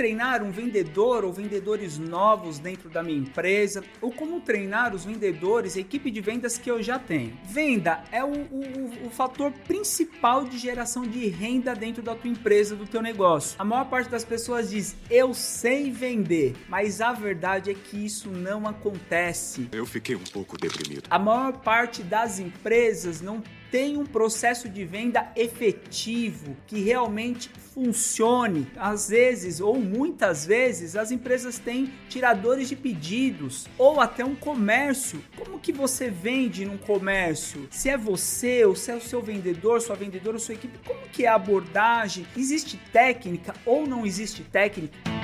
treinar um vendedor ou vendedores novos dentro da minha empresa, ou como treinar os vendedores, a equipe de vendas que eu já tenho. Venda é o, o, o fator principal de geração de renda dentro da tua empresa, do teu negócio. A maior parte das pessoas diz: "Eu sei vender", mas a verdade é que isso não acontece. Eu fiquei um pouco deprimido. A maior parte das empresas não tem um processo de venda efetivo que realmente funcione. Às vezes ou muitas vezes as empresas têm tiradores de pedidos ou até um comércio. Como que você vende num comércio? Se é você ou se é o seu vendedor, sua vendedora, sua equipe, como que é a abordagem? Existe técnica ou não existe técnica?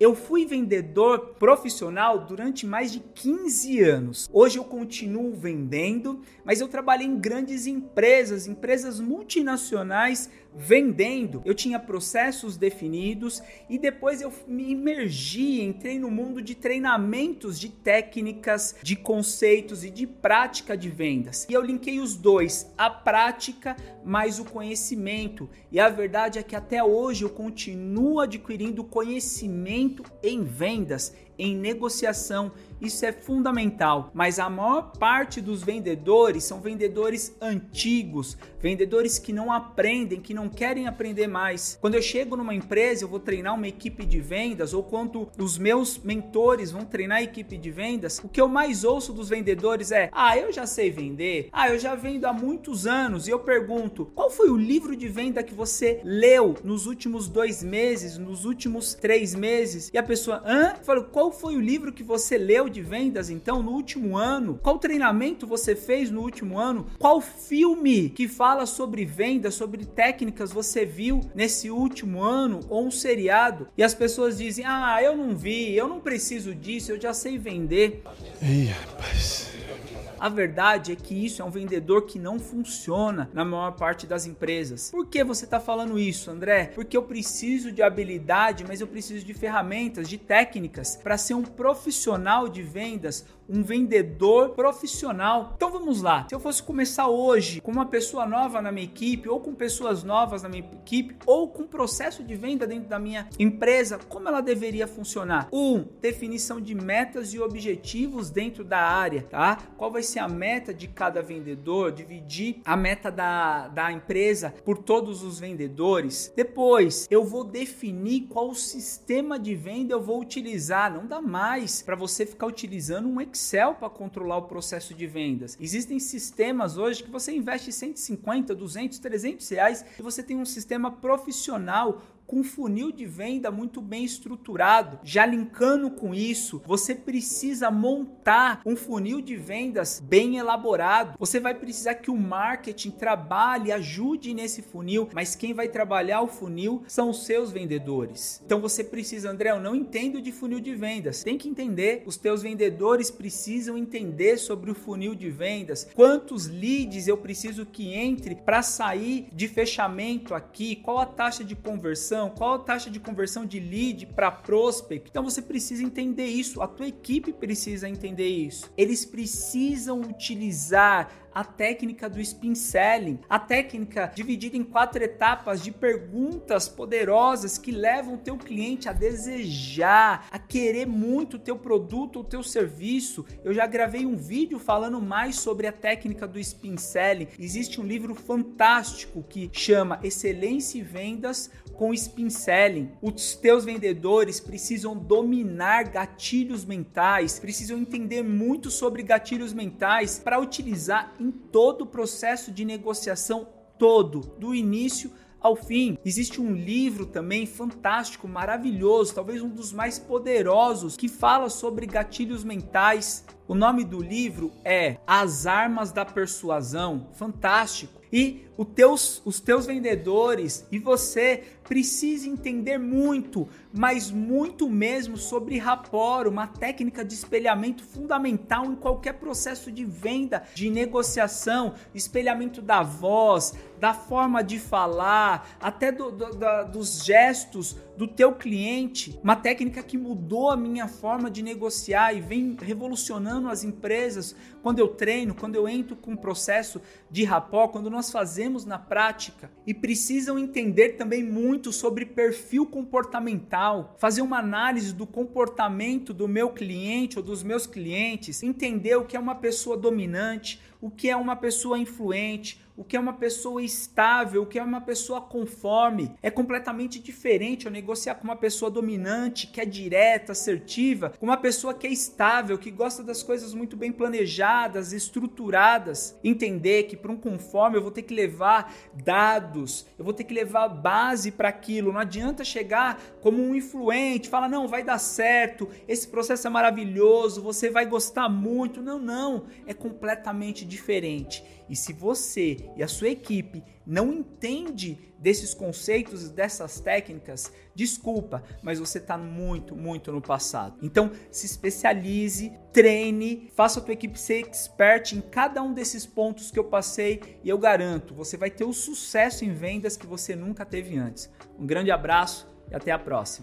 Eu fui vendedor profissional durante mais de 15 anos. Hoje eu continuo vendendo, mas eu trabalhei em grandes empresas, empresas multinacionais vendendo. Eu tinha processos definidos e depois eu me imergi, entrei no mundo de treinamentos de técnicas, de conceitos e de prática de vendas. E eu linkei os dois, a prática mais o conhecimento. E a verdade é que até hoje eu continuo adquirindo conhecimento em vendas, em negociação isso é fundamental, mas a maior parte dos vendedores são vendedores antigos, vendedores que não aprendem, que não querem aprender mais. Quando eu chego numa empresa, eu vou treinar uma equipe de vendas, ou quando os meus mentores vão treinar a equipe de vendas, o que eu mais ouço dos vendedores é: Ah, eu já sei vender, ah, eu já vendo há muitos anos. E eu pergunto: qual foi o livro de venda que você leu nos últimos dois meses, nos últimos três meses? E a pessoa, hã? Eu falo, qual foi o livro que você leu de vendas então no último ano? Qual treinamento você fez no último ano? Qual filme que fala sobre vendas, sobre técnicas você viu nesse último ano ou um seriado? E as pessoas dizem: "Ah, eu não vi, eu não preciso disso, eu já sei vender". Ih, rapaz. A verdade é que isso é um vendedor que não funciona na maior parte das empresas. Por que você está falando isso, André? Porque eu preciso de habilidade, mas eu preciso de ferramentas, de técnicas para ser um profissional de vendas um vendedor profissional. Então vamos lá. Se eu fosse começar hoje com uma pessoa nova na minha equipe, ou com pessoas novas na minha equipe, ou com processo de venda dentro da minha empresa, como ela deveria funcionar? Um, definição de metas e objetivos dentro da área, tá? Qual vai ser a meta de cada vendedor? Dividir a meta da, da empresa por todos os vendedores. Depois, eu vou definir qual sistema de venda eu vou utilizar. Não dá mais para você ficar utilizando um Excel Excel para controlar o processo de vendas. Existem sistemas hoje que você investe 150, 200, 300 reais e você tem um sistema profissional com funil de venda muito bem estruturado. Já linkando com isso, você precisa montar um funil de vendas bem elaborado. Você vai precisar que o marketing trabalhe, ajude nesse funil, mas quem vai trabalhar o funil são os seus vendedores. Então você precisa, André, eu não entendo de funil de vendas. Tem que entender, os teus vendedores precisam entender sobre o funil de vendas. Quantos leads eu preciso que entre para sair de fechamento aqui? Qual a taxa de conversão? Conversão, qual a taxa de conversão de lead para prospect. Então você precisa entender isso, a tua equipe precisa entender isso. Eles precisam utilizar a técnica do spin selling, a técnica dividida em quatro etapas de perguntas poderosas que levam o teu cliente a desejar, a querer muito o teu produto ou teu serviço. Eu já gravei um vídeo falando mais sobre a técnica do spin selling. Existe um livro fantástico que chama Excelência e Vendas com spin selling. Os teus vendedores precisam dominar gatilhos mentais, precisam entender muito sobre gatilhos mentais para utilizar em todo o processo de negociação todo, do início ao fim. Existe um livro também fantástico, maravilhoso, talvez um dos mais poderosos, que fala sobre gatilhos mentais. O nome do livro é As Armas da Persuasão. Fantástico. E teus, os teus vendedores e você precisa entender muito, mas muito mesmo sobre rapport, uma técnica de espelhamento fundamental em qualquer processo de venda, de negociação, espelhamento da voz, da forma de falar, até do, do, dos gestos do teu cliente, uma técnica que mudou a minha forma de negociar e vem revolucionando às empresas. Quando eu treino, quando eu entro com o processo de rapó, quando nós fazemos na prática. E precisam entender também muito sobre perfil comportamental, fazer uma análise do comportamento do meu cliente ou dos meus clientes, entender o que é uma pessoa dominante, o que é uma pessoa influente, o que é uma pessoa estável, o que é uma pessoa conforme. É completamente diferente eu negociar com uma pessoa dominante, que é direta, assertiva, com uma pessoa que é estável, que gosta das coisas muito bem planejadas, estruturadas. Entender que para um conforme eu vou ter que levar dados, eu vou ter que levar base para aquilo. Não adianta chegar como um influente, falar não, vai dar certo, esse processo é maravilhoso, você vai gostar muito. Não, não, é completamente diferente. E se você e a sua equipe não entende desses conceitos e dessas técnicas, desculpa, mas você está muito, muito no passado. Então, se especialize, treine, faça a tua equipe ser expert em cada um desses pontos que eu passei e eu garanto, você vai ter o sucesso em vendas que você nunca teve antes. Um grande abraço e até a próxima.